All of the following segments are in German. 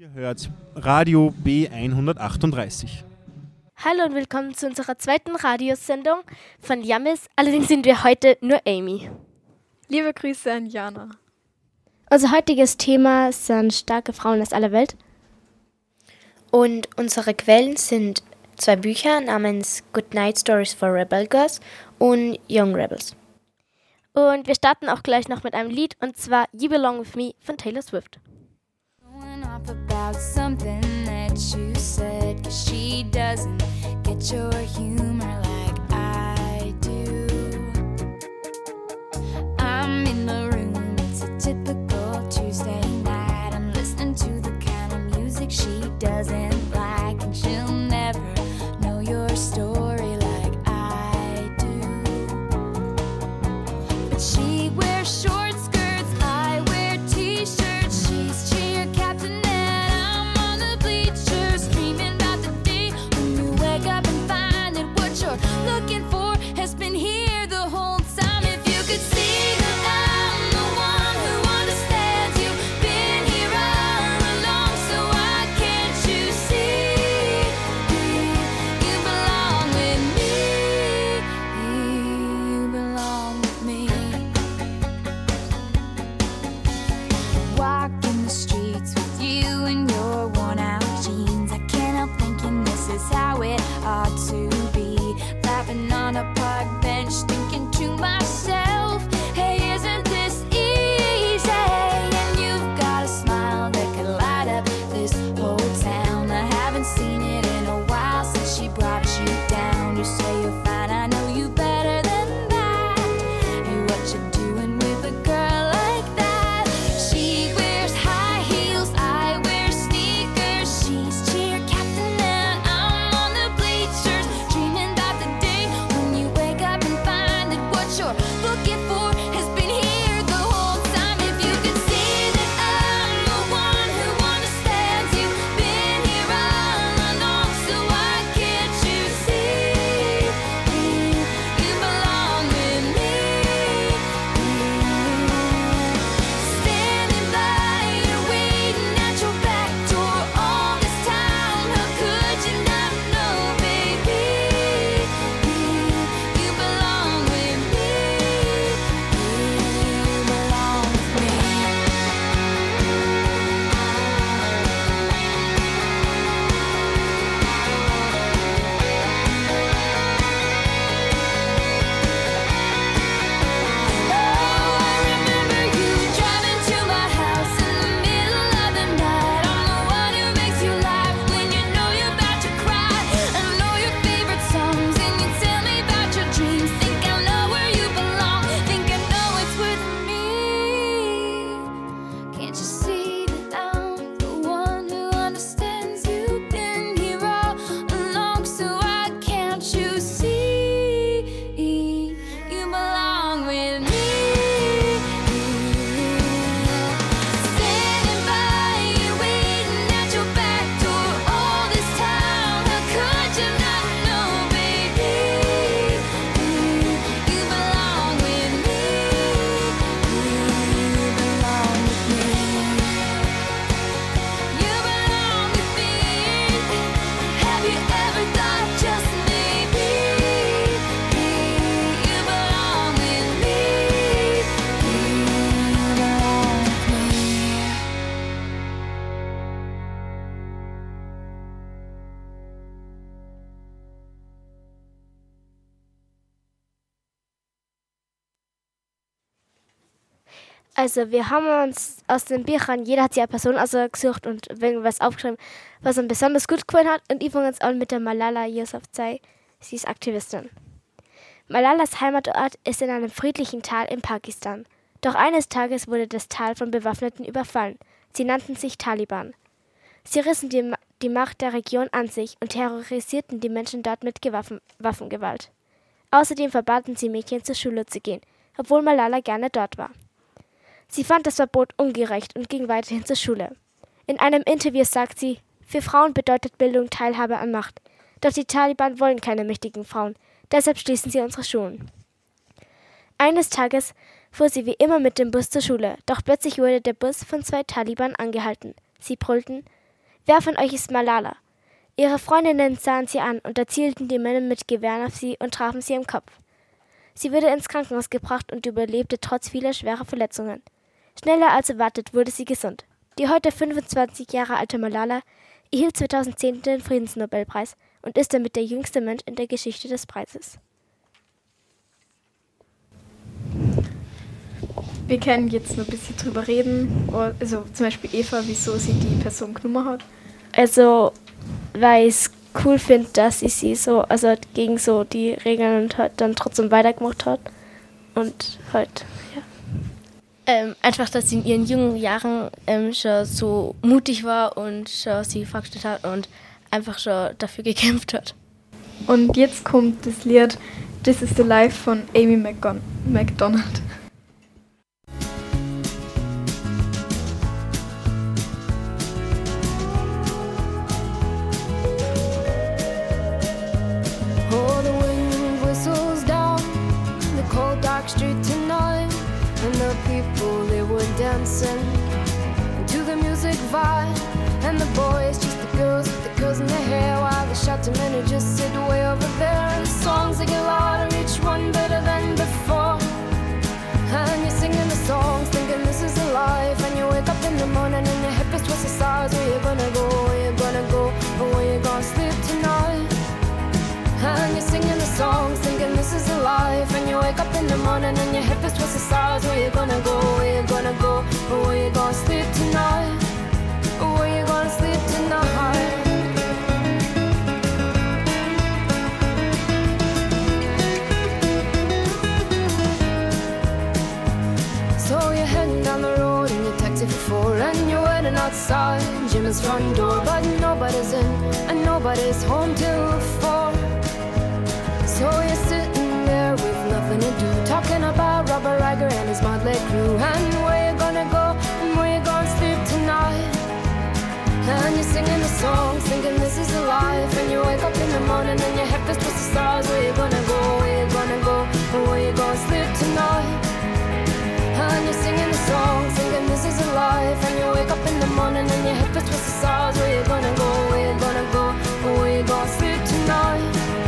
Ihr hört Radio B138. Hallo und willkommen zu unserer zweiten Radiosendung von Yamis. Allerdings sind wir heute nur Amy. Liebe Grüße an Jana. Unser heutiges Thema sind starke Frauen aus aller Welt. Und unsere Quellen sind zwei Bücher namens Good Night Stories for Rebel Girls und Young Rebels. Und wir starten auch gleich noch mit einem Lied und zwar You Belong With Me von Taylor Swift. Off about something that you said, cause she doesn't get your humor like I do. I'm in the room, it's a typical Tuesday night. I'm listening to the kind of music she doesn't Also wir haben uns aus den Büchern, jeder hat sich eine Person ausgesucht und irgendwas aufgeschrieben, was ihm besonders gut gefallen hat. Und ich fange jetzt an mit der Malala Yousafzai. Sie ist Aktivistin. Malalas Heimatort ist in einem friedlichen Tal in Pakistan. Doch eines Tages wurde das Tal von Bewaffneten überfallen. Sie nannten sich Taliban. Sie rissen die, die Macht der Region an sich und terrorisierten die Menschen dort mit Gewaffen, Waffengewalt. Außerdem verbaten sie Mädchen zur Schule zu gehen, obwohl Malala gerne dort war. Sie fand das Verbot ungerecht und ging weiterhin zur Schule. In einem Interview sagt sie, für Frauen bedeutet Bildung Teilhabe an Macht. Doch die Taliban wollen keine mächtigen Frauen, deshalb schließen sie unsere Schulen. Eines Tages fuhr sie wie immer mit dem Bus zur Schule, doch plötzlich wurde der Bus von zwei Taliban angehalten. Sie brüllten, Wer von euch ist Malala? Ihre Freundinnen sahen sie an und erzielten die Männer mit Gewehren auf sie und trafen sie im Kopf. Sie wurde ins Krankenhaus gebracht und überlebte trotz vieler schwerer Verletzungen. Schneller als erwartet wurde sie gesund. Die heute 25 Jahre alte Malala erhielt 2010 den Friedensnobelpreis und ist damit der jüngste Mensch in der Geschichte des Preises. Wir können jetzt noch ein bisschen drüber reden. Also zum Beispiel Eva, wieso sie die Person genommen hat. Also, weil ich es cool finde, dass sie sie so, also gegen so die Regeln und halt dann trotzdem weitergemacht hat. Und halt, ja. Ähm, einfach, dass sie in ihren jungen Jahren ähm, schon so mutig war und schon sie vorgestellt hat und einfach schon dafür gekämpft hat. Und jetzt kommt das Lied This is the Life von Amy McDonald. In the morning and your hip is twisted sides. Where you gonna go? Where you gonna go? Where you gonna sleep tonight? Where you gonna sleep tonight? So you're heading down the road in your taxi for four And you're waiting outside Jim's front door But nobody's in and nobody's home till four So you sit Talking about Robert Riger and his motley crew And where you gonna go and where you gonna sleep tonight and you're singing the songs, thinking this is a life. And you wake up in the morning and your head feels twisted stars. Where you gonna go? Where you gonna go? And where you gonna sleep tonight? And you're singing the songs, thinking this is a life. And you wake up in the morning and your head feels twisted stars. Where you gonna go? Where you gonna go? And where you gonna sleep tonight?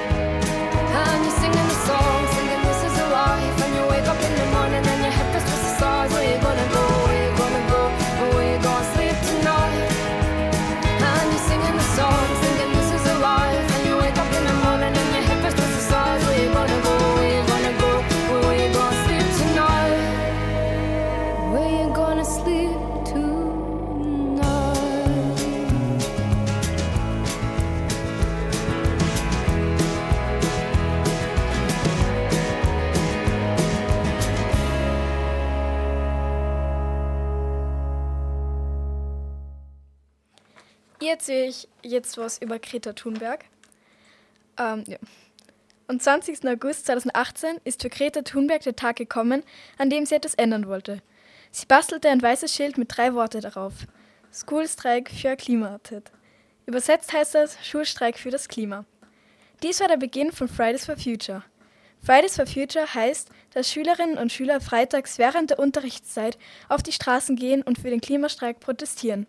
Jetzt was über Greta Thunberg. Ähm, ja. Am 20. August 2018 ist für Greta Thunberg der Tag gekommen, an dem sie etwas ändern wollte. Sie bastelte ein weißes Schild mit drei Worte darauf. Schoolstreik für Klimaartet. Übersetzt heißt das Schulstreik für das Klima. Dies war der Beginn von Fridays for Future. Fridays for Future heißt, dass Schülerinnen und Schüler freitags während der Unterrichtszeit auf die Straßen gehen und für den Klimastreik protestieren.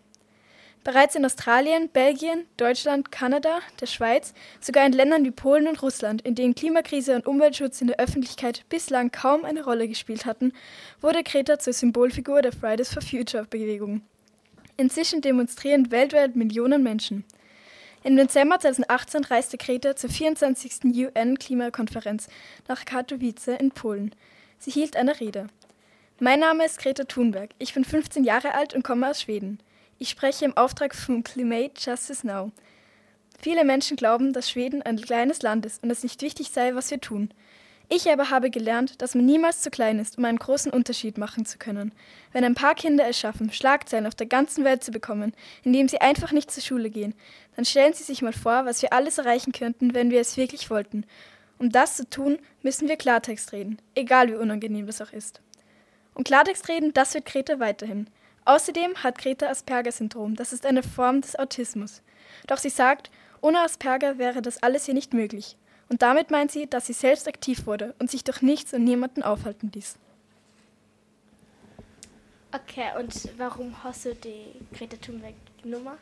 Bereits in Australien, Belgien, Deutschland, Kanada, der Schweiz, sogar in Ländern wie Polen und Russland, in denen Klimakrise und Umweltschutz in der Öffentlichkeit bislang kaum eine Rolle gespielt hatten, wurde Greta zur Symbolfigur der Fridays for Future Bewegung. Inzwischen demonstrieren weltweit Millionen Menschen. Im Dezember 2018 reiste Greta zur 24. UN-Klimakonferenz nach Katowice in Polen. Sie hielt eine Rede. Mein Name ist Greta Thunberg. Ich bin 15 Jahre alt und komme aus Schweden. Ich spreche im Auftrag von Climate Justice Now. Viele Menschen glauben, dass Schweden ein kleines Land ist und es nicht wichtig sei, was wir tun. Ich aber habe gelernt, dass man niemals zu klein ist, um einen großen Unterschied machen zu können. Wenn ein paar Kinder es schaffen, Schlagzeilen auf der ganzen Welt zu bekommen, indem sie einfach nicht zur Schule gehen, dann stellen Sie sich mal vor, was wir alles erreichen könnten, wenn wir es wirklich wollten. Um das zu tun, müssen wir Klartext reden, egal wie unangenehm das auch ist. Und Klartext reden, das wird Greta weiterhin. Außerdem hat Greta Asperger-Syndrom, das ist eine Form des Autismus. Doch sie sagt, ohne Asperger wäre das alles hier nicht möglich. Und damit meint sie, dass sie selbst aktiv wurde und sich durch nichts und niemanden aufhalten ließ. Okay, und warum hast du die Greta Thunberg-Nummer?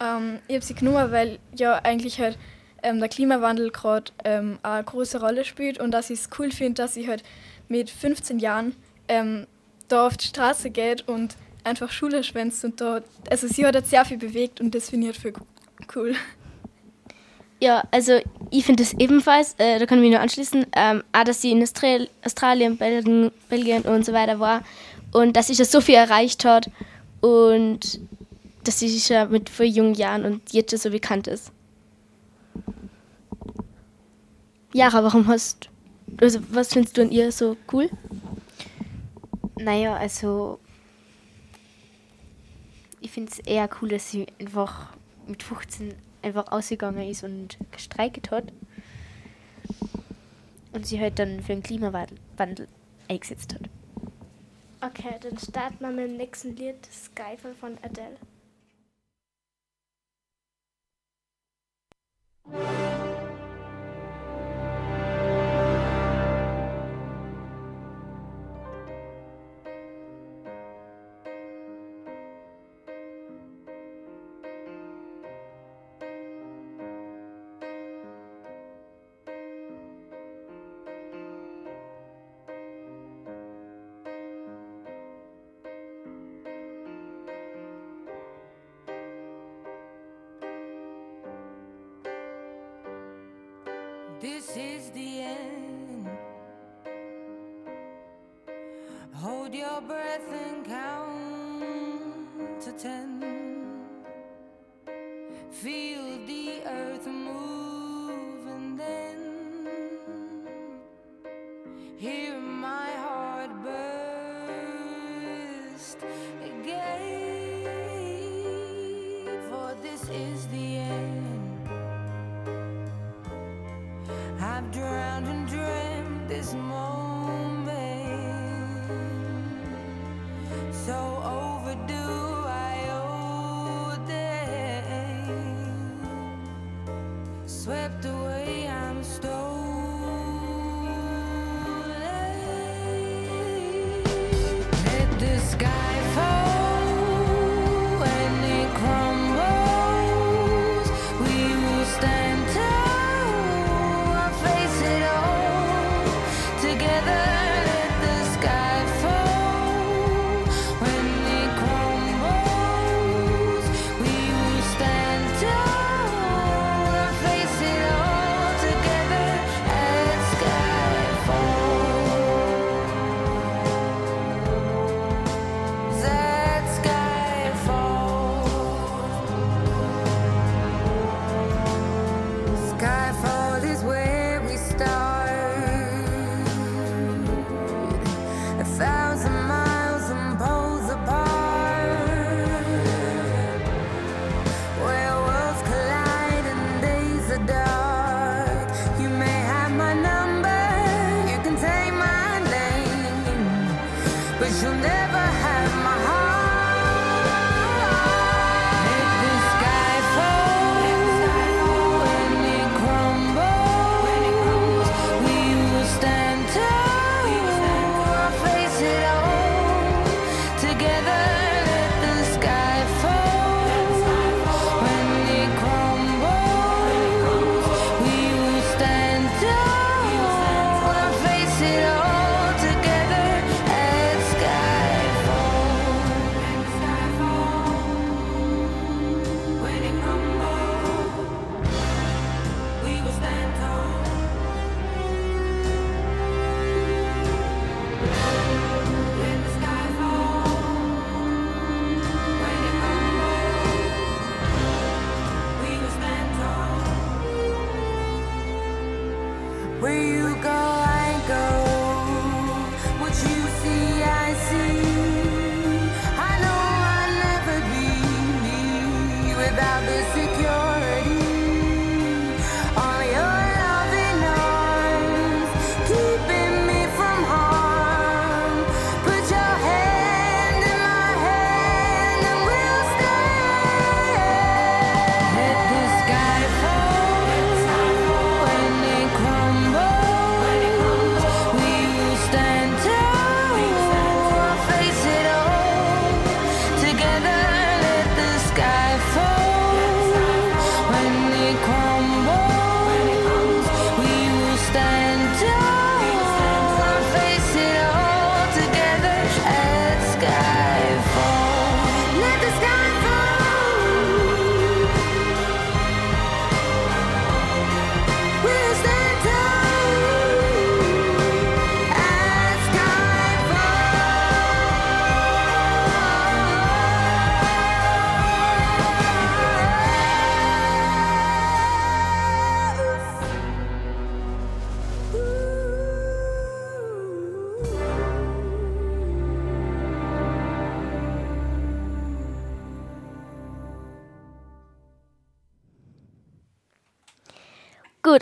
Ähm, ich habe sie genommen, weil ja eigentlich halt ähm, der Klimawandel gerade ähm, eine große Rolle spielt und dass ich es cool finde, dass sie halt mit 15 Jahren ähm, da auf die Straße geht und einfach Schule schwänzt und da, also sie hat halt sehr viel bewegt und das finde ich voll cool. Ja, also ich finde es ebenfalls, äh, da kann ich mich nur anschließen, ähm, auch dass sie in Austral Australien, Belgien, Belgien und so weiter war und dass sie schon so viel erreicht hat und dass sie schon mit vor jungen Jahren und jetzt schon so bekannt ist. Jara, warum hast also was findest du an ihr so cool? Naja, also ich finde es eher cool, dass sie einfach mit 15 einfach ausgegangen ist und gestreikt hat. Und sie halt dann für den Klimawandel Wandel eingesetzt hat. Okay, dann starten wir mit dem nächsten Lied, Skyfall von Adele. Feel the earth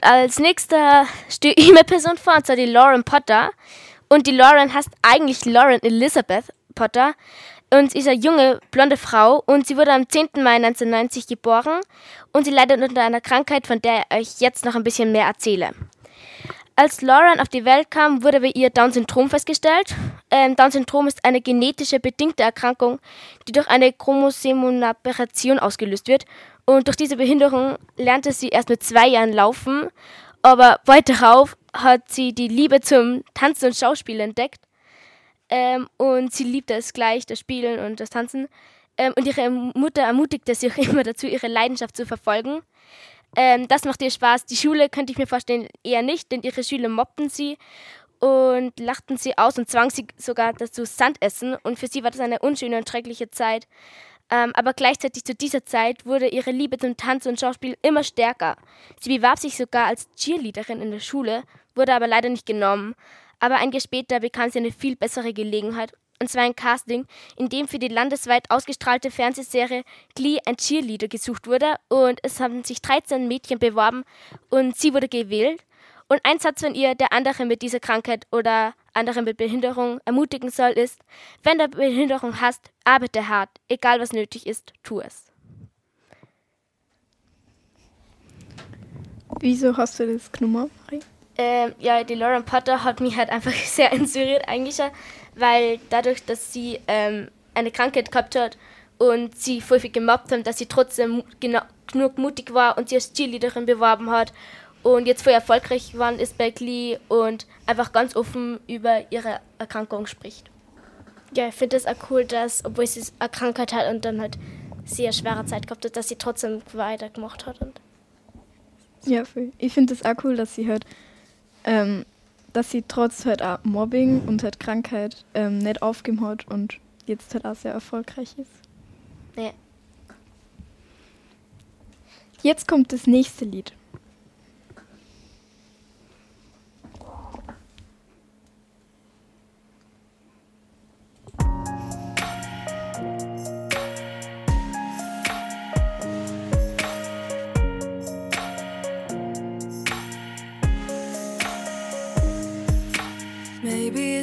als nächster stehe ich eine Person vor, und zwar die Lauren Potter. Und die Lauren heißt eigentlich Lauren Elizabeth Potter. Und ist eine junge, blonde Frau und sie wurde am 10. Mai 1990 geboren und sie leidet unter einer Krankheit, von der ich euch jetzt noch ein bisschen mehr erzähle. Als Lauren auf die Welt kam, wurde bei ihr Down-Syndrom festgestellt. Ähm, Down-Syndrom ist eine genetische bedingte Erkrankung, die durch eine Chromosomenaberration ausgelöst wird. Und durch diese Behinderung lernte sie erst mit zwei Jahren laufen, aber bald darauf hat sie die Liebe zum Tanzen und Schauspiel entdeckt. Ähm, und sie liebte es gleich, das Spielen und das Tanzen. Ähm, und ihre Mutter ermutigte sie auch immer dazu, ihre Leidenschaft zu verfolgen. Ähm, das macht ihr Spaß. Die Schule könnte ich mir vorstellen eher nicht, denn ihre Schüler mobbten sie und lachten sie aus und zwang sie sogar dazu Sand essen. Und für sie war das eine unschöne und schreckliche Zeit. Ähm, aber gleichzeitig zu dieser Zeit wurde ihre Liebe zum Tanz und Schauspiel immer stärker. Sie bewarb sich sogar als Cheerleaderin in der Schule, wurde aber leider nicht genommen. Aber ein Jahr später bekam sie eine viel bessere Gelegenheit, und zwar ein Casting, in dem für die landesweit ausgestrahlte Fernsehserie Glee ein Cheerleader gesucht wurde und es haben sich 13 Mädchen beworben und sie wurde gewählt. Und ein Satz von ihr, der andere mit dieser Krankheit oder andere mit Behinderung ermutigen soll, ist, wenn du Behinderung hast, arbeite hart, egal was nötig ist, tu es. Wieso hast du das genommen, Marie? Ähm, ja, die Lauren Potter hat mich halt einfach sehr inspiriert eigentlich, weil dadurch, dass sie ähm, eine Krankheit gehabt hat und sie voll viel gemobbt haben, dass sie trotzdem genug mutig war und sie als Cheerleaderin beworben hat und jetzt voll erfolgreich geworden ist bei Glee und einfach ganz offen über ihre Erkrankung spricht. Ja, ich finde es auch cool, dass, obwohl sie eine Krankheit hat und dann halt sehr schwere Zeit gehabt hat, dass sie trotzdem weitergemacht hat. Und Ja, voll. Ich finde es auch cool, dass sie halt, ähm, dass sie trotz halt auch Mobbing und halt Krankheit ähm, nicht aufgegeben hat und jetzt halt auch sehr erfolgreich ist. Ja. Jetzt kommt das nächste Lied.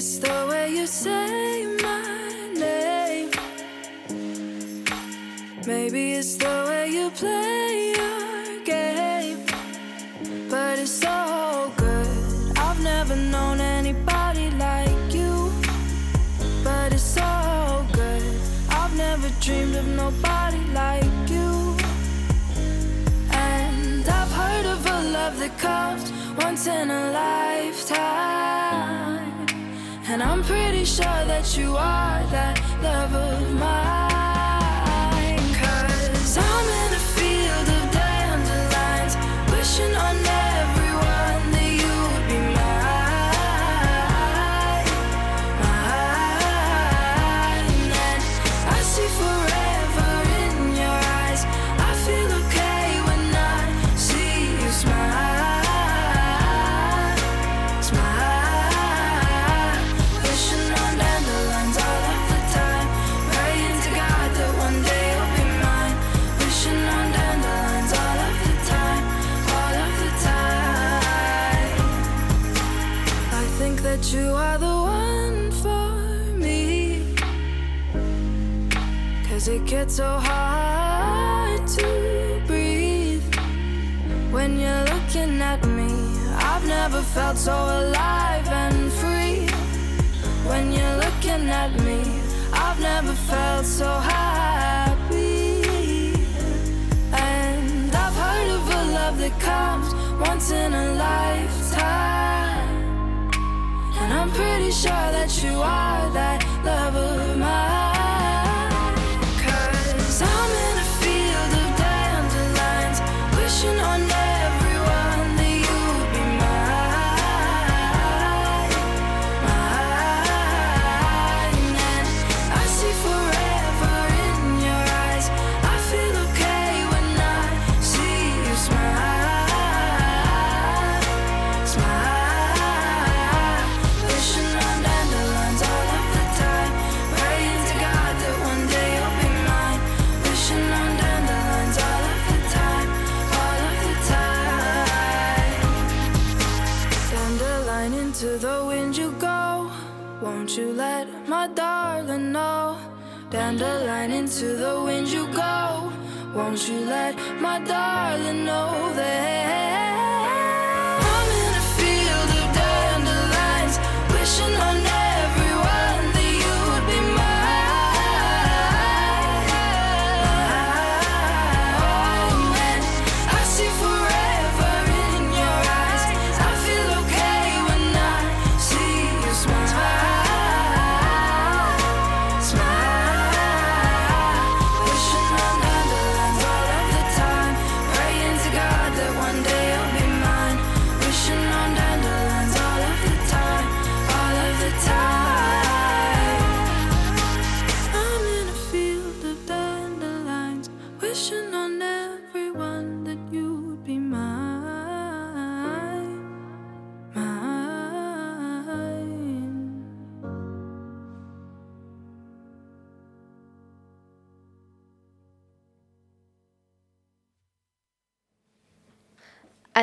It's the way you say my name. Maybe it's the way you play your game. But it's so good. I've never known anybody like you. But it's so good. I've never dreamed of nobody like you. And I've heard of a love that comes once in a lifetime. And I'm pretty sure that you are that love of mine. Cause it gets so hard to breathe when you're looking at me. I've never felt so alive and free. When you're looking at me, I've never felt so happy. And I've heard of a love that comes once in a lifetime. And I'm pretty sure that you are that love of mine. Won't you let my darling know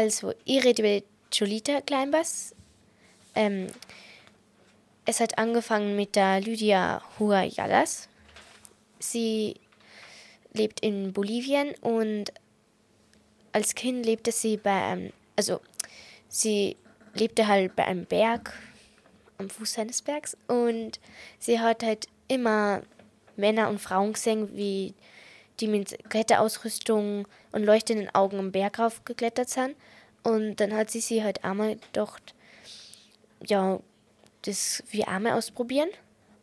Also, ich rede über Jolita Kleinbass. Ähm, es hat angefangen mit der Lydia Huayalas. Sie lebt in Bolivien und als Kind lebte sie bei einem, also sie lebte halt bei einem Berg am Fuß seines Bergs und sie hat halt immer Männer und Frauen gesehen, wie die mit Kletteraausrüstung und leuchtenden Augen am Berg raufgeklettert sind. Und dann hat sie sie halt einmal gedacht, ja, das wie einmal ausprobieren.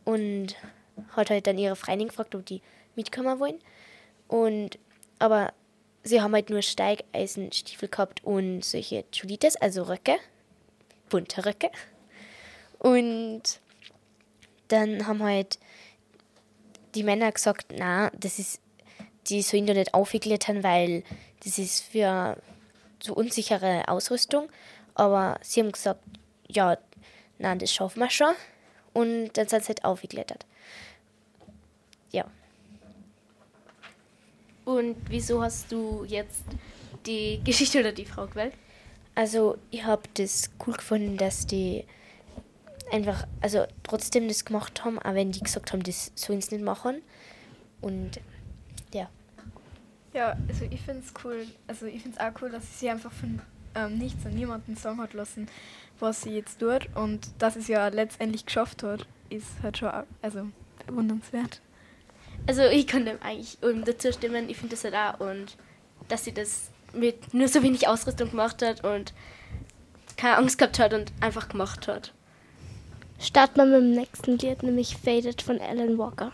Und hat halt dann ihre Freundin gefragt, ob die mitkommen wollen. Und, aber sie haben halt nur Steigeisenstiefel gehabt und solche Chulitas, also Röcke, bunte Röcke. Und dann haben halt die Männer gesagt, na, das ist, die sollen da nicht aufklettern, weil das ist für so unsichere Ausrüstung. Aber sie haben gesagt, ja, nein, das schaffen wir schon. Und dann sind sie halt aufgeklettert. Ja. Und wieso hast du jetzt die Geschichte oder die Frau gewählt? Also ich habe das cool gefunden, dass die einfach, also trotzdem das gemacht haben, auch wenn die gesagt haben, das sollen sie nicht machen. Und. Ja, also ich finde es cool, also ich finde es auch cool, dass sie sich einfach von ähm, nichts und niemanden sagen hat lassen, was sie jetzt tut und dass sie es ja letztendlich geschafft hat, ist halt schon auch, also bewundernswert. Also ich kann dem eigentlich um dazu stimmen, ich finde das halt auch und dass sie das mit nur so wenig Ausrüstung gemacht hat und keine Angst gehabt hat und einfach gemacht hat. Starten wir mit dem nächsten Lied, nämlich Faded von Alan Walker.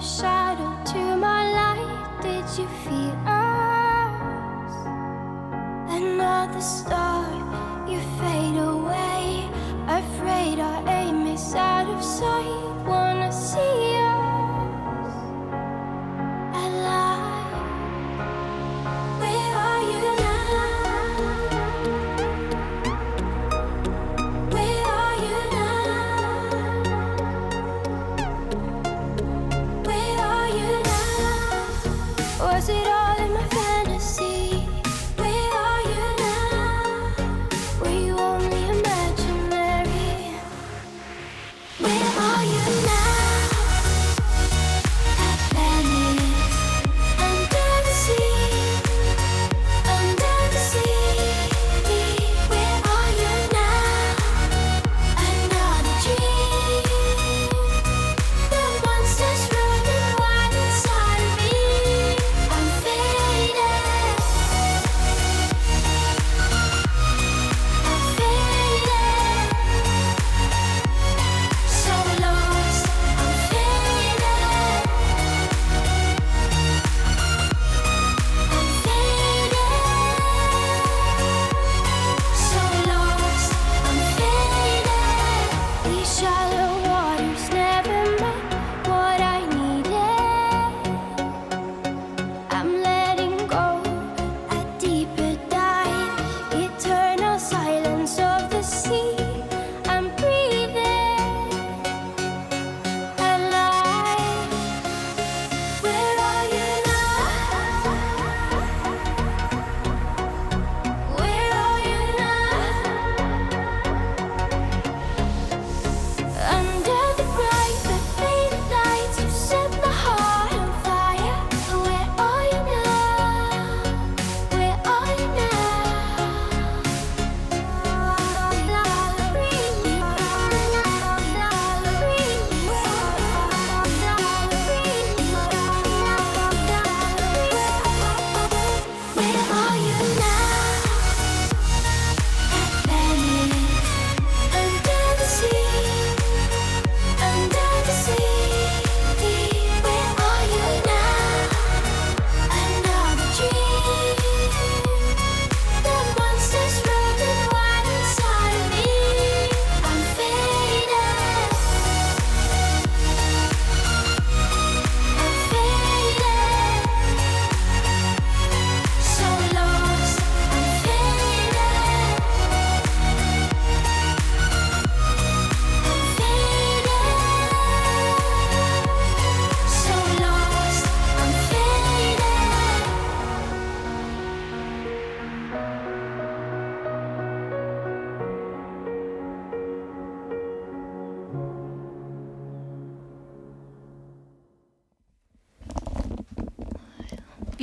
Shadow to my light. Did you feel us? Another star,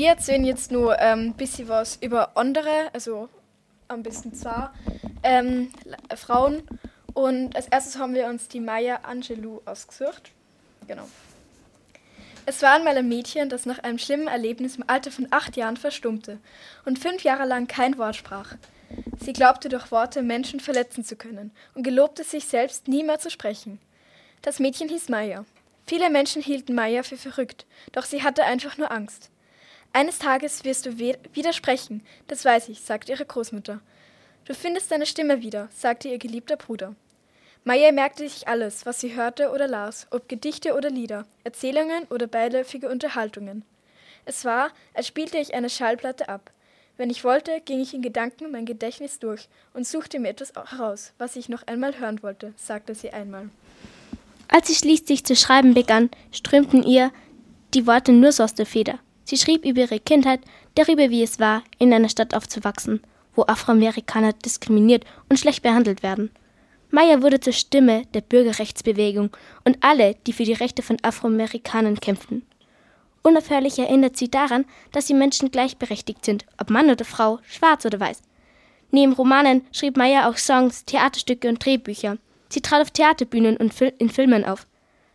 Wir erzählen jetzt nur ein ähm, bisschen was über andere, also am besten zwar ähm, Frauen. Und als erstes haben wir uns die Maya Angelou ausgesucht. Genau. Es war einmal ein Mädchen, das nach einem schlimmen Erlebnis im Alter von acht Jahren verstummte und fünf Jahre lang kein Wort sprach. Sie glaubte durch Worte Menschen verletzen zu können und gelobte sich selbst, nie mehr zu sprechen. Das Mädchen hieß Maya. Viele Menschen hielten Maya für verrückt, doch sie hatte einfach nur Angst. Eines Tages wirst du wieder sprechen, das weiß ich, sagte ihre Großmutter. Du findest deine Stimme wieder, sagte ihr geliebter Bruder. Maya merkte sich alles, was sie hörte oder las, ob Gedichte oder Lieder, Erzählungen oder beiläufige Unterhaltungen. Es war, als spielte ich eine Schallplatte ab. Wenn ich wollte, ging ich in Gedanken mein Gedächtnis durch und suchte mir etwas heraus, was ich noch einmal hören wollte, sagte sie einmal. Als sie schließlich zu schreiben begann, strömten ihr die Worte nur so aus der Feder. Sie schrieb über ihre Kindheit, darüber, wie es war, in einer Stadt aufzuwachsen, wo Afroamerikaner diskriminiert und schlecht behandelt werden. Meyer wurde zur Stimme der Bürgerrechtsbewegung und alle, die für die Rechte von Afroamerikanern kämpften. Unaufhörlich erinnert sie daran, dass die Menschen gleichberechtigt sind, ob Mann oder Frau, schwarz oder weiß. Neben Romanen schrieb Meyer auch Songs, Theaterstücke und Drehbücher. Sie trat auf Theaterbühnen und in Filmen auf.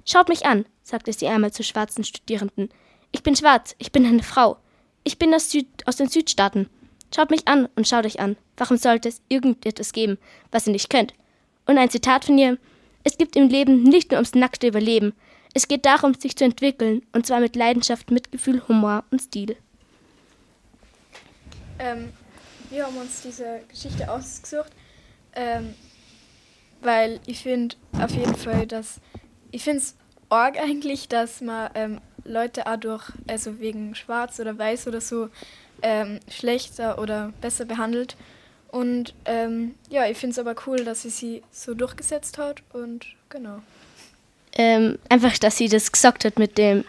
Schaut mich an, sagte sie einmal zu schwarzen Studierenden. Ich bin schwarz, ich bin eine Frau. Ich bin aus, Süd aus den Südstaaten. Schaut mich an und schaut euch an. Warum sollte es irgendetwas geben, was ihr nicht könnt? Und ein Zitat von ihr: Es gibt im Leben nicht nur ums nackte Überleben. Es geht darum, sich zu entwickeln, und zwar mit Leidenschaft, Mitgefühl, Humor und Stil. Ähm, wir haben uns diese Geschichte ausgesucht, ähm, weil ich finde auf jeden Fall, dass ich finde es arg eigentlich, dass man ähm, Leute auch durch, also wegen Schwarz oder Weiß oder so, ähm, schlechter oder besser behandelt. Und ähm, ja, ich finde es aber cool, dass sie sie so durchgesetzt hat und genau. Ähm, einfach, dass sie das gesagt hat mit dem,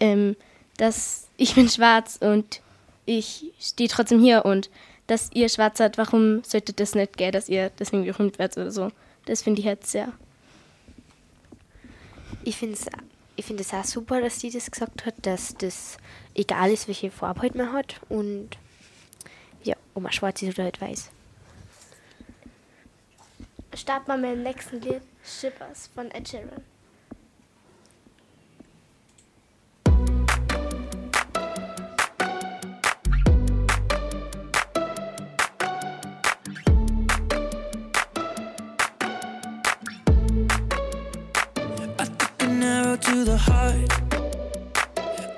ähm, dass ich bin schwarz und ich stehe trotzdem hier und dass ihr schwarz hat, warum sollte das nicht gehen, dass ihr deswegen gerühmt werdet oder so. Das finde ich jetzt sehr. Ich finde es ich find auch super, dass sie das gesagt hat, dass das egal ist, welche Farbe halt man hat und ja, ob man schwarz ist oder halt weiß. Starten wir mit dem nächsten Lied, Shippers von Ed Sheeran.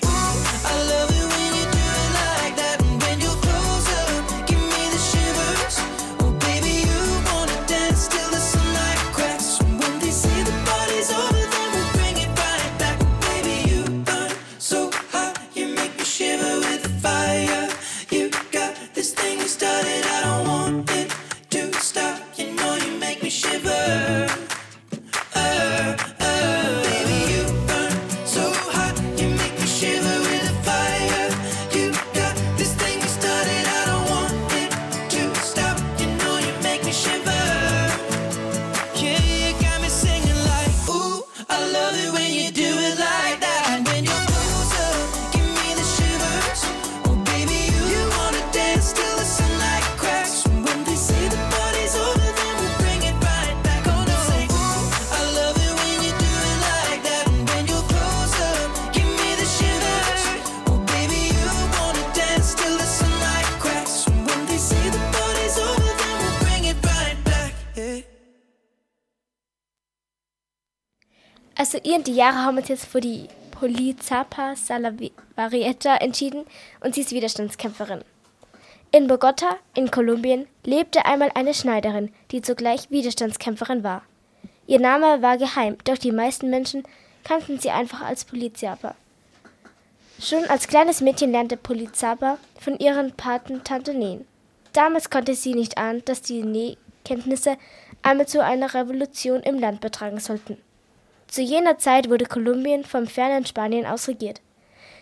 like. Jahre haben uns jetzt für die Polizapa Salavarieta entschieden und sie ist Widerstandskämpferin. In Bogota, in Kolumbien, lebte einmal eine Schneiderin, die zugleich Widerstandskämpferin war. Ihr Name war geheim, doch die meisten Menschen kannten sie einfach als Polizapa. Schon als kleines Mädchen lernte Polizapa von ihren Patentante nähen. Damals konnte sie nicht ahnen, dass die Nähkenntnisse einmal zu einer Revolution im Land betragen sollten. Zu jener Zeit wurde Kolumbien vom fernen Spanien aus regiert.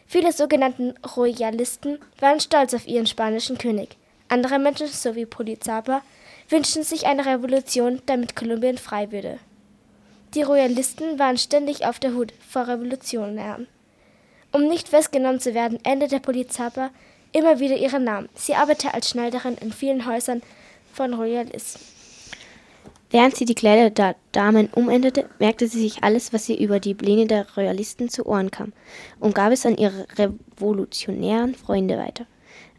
Viele sogenannten Royalisten waren stolz auf ihren spanischen König. Andere Menschen, so wie Polizapa, wünschten sich eine Revolution, damit Kolumbien frei würde. Die Royalisten waren ständig auf der Hut vor Revolutionären. Um nicht festgenommen zu werden, änderte Polizapa immer wieder ihren Namen. Sie arbeitete als Schneiderin in vielen Häusern von Royalisten. Während sie die Kleider der Damen umänderte, merkte sie sich alles, was ihr über die Pläne der Royalisten zu Ohren kam, und gab es an ihre revolutionären Freunde weiter.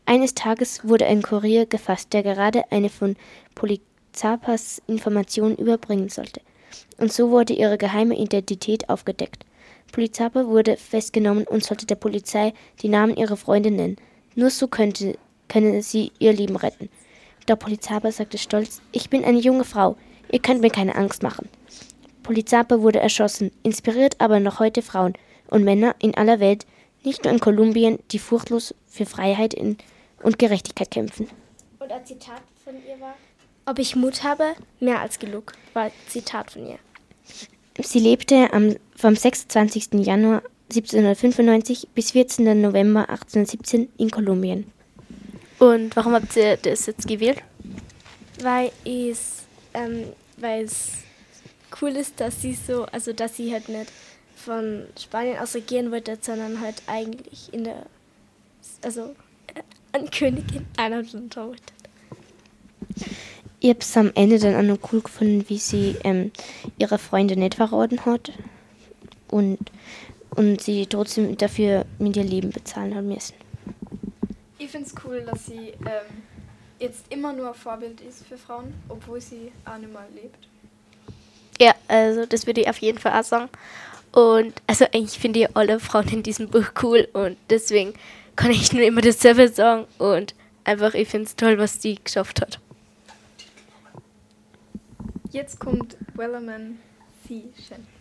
Eines Tages wurde ein Kurier gefasst, der gerade eine von Polizapas Informationen überbringen sollte. Und so wurde ihre geheime Identität aufgedeckt. Polizapa wurde festgenommen und sollte der Polizei die Namen ihrer Freunde nennen. Nur so könnte, könne sie ihr Leben retten. Doch Polizapa sagte stolz, ich bin eine junge Frau, ihr könnt mir keine Angst machen. Polizapa wurde erschossen, inspiriert aber noch heute Frauen und Männer in aller Welt, nicht nur in Kolumbien, die furchtlos für Freiheit in, und Gerechtigkeit kämpfen. Und ein Zitat von ihr war: Ob ich Mut habe? Mehr als genug, war ein Zitat von ihr. Sie lebte am, vom 26. Januar 1795 bis 14. November 1817 in Kolumbien. Und warum habt ihr das jetzt gewählt? Weil es, ähm, weil es cool ist, dass sie so, also dass sie halt nicht von Spanien aus regieren wollte, sondern halt eigentlich in der, also äh, ein Königin einer wollte. Ich hab's am Ende dann auch noch cool gefunden, wie sie ähm, ihre Freunde nicht verraten hat und, und sie trotzdem dafür mit ihr Leben bezahlen hat müssen. Ich finde es cool, dass sie ähm, jetzt immer nur ein Vorbild ist für Frauen, obwohl sie auch nicht mehr lebt. Ja, also das würde ich auf jeden Fall auch sagen. Und also eigentlich finde ich alle Frauen in diesem Buch cool und deswegen kann ich nur immer dasselbe sagen und einfach, ich finde es toll, was die geschafft hat. Jetzt kommt Wellerman C. Shen.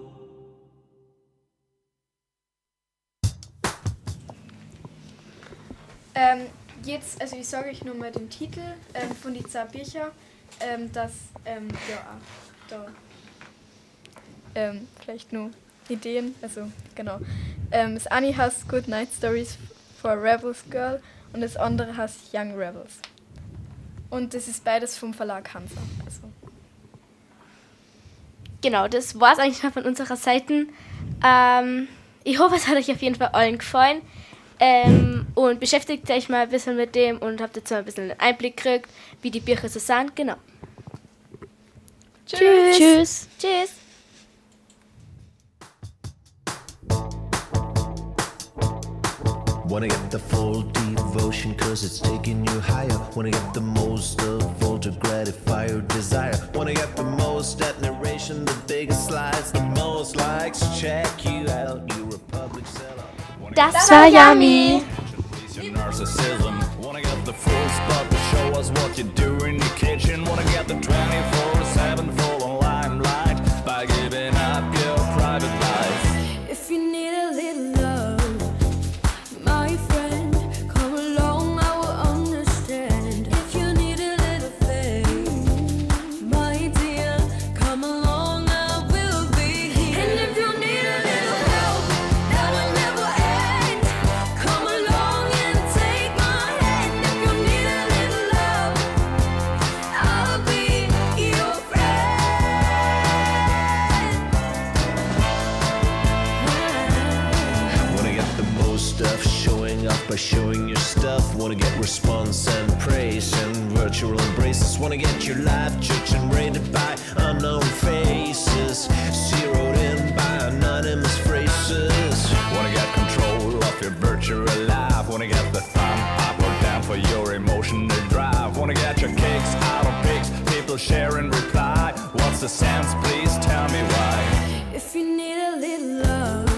Ähm, jetzt, also ich sage euch nur mal den Titel ähm, von die zwei Bücher, ähm, das, ähm, ja, da, ähm, vielleicht nur Ideen, also genau. Ähm, das eine heißt Good Night Stories for a Rebels Girl und das andere heißt Young Rebels. Und das ist beides vom Verlag Hansa. Also. Genau, das war es eigentlich schon von unserer Seite. Ähm, ich hoffe, es hat euch auf jeden Fall allen gefallen. Ähm, und beschäftigt euch mal ein bisschen mit dem und habt jetzt mal ein bisschen einen Einblick gekriegt, wie die Bücher so sind. Genau. Tschüss. Tschüss. Tschüss. Wanna get the full devotion cause it's taking you higher. Wanna get the most of all to gratify your desire. Wanna get the most admiration, the biggest slides, the most likes. Check you out, you Republic seller. Das war Yummy. Your narcissism. Wanna get the full spot to show us what you do in your kitchen. Wanna get the 24 by showing your stuff. Wanna get response and praise and virtual embraces. Wanna get your life judged and rated by unknown faces. Zeroed in by anonymous phrases. Wanna get control of your virtual life. Wanna get the thumb up or down for your emotional drive. Wanna get your kicks out of pics. People share and reply. What's the sense? Please tell me why. If you need a little love,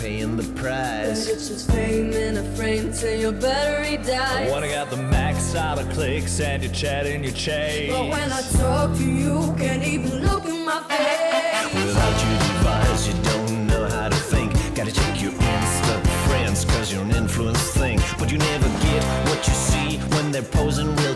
paying the price. It's just fame in a frame till your battery dies. Wanna get the max out of clicks and you're chatting your chase. But when I talk to you, can't even look in my face. Without your device, you don't know how to think. Gotta check your instant friends, cause you're an influence thing. But you never get what you see when they're posing real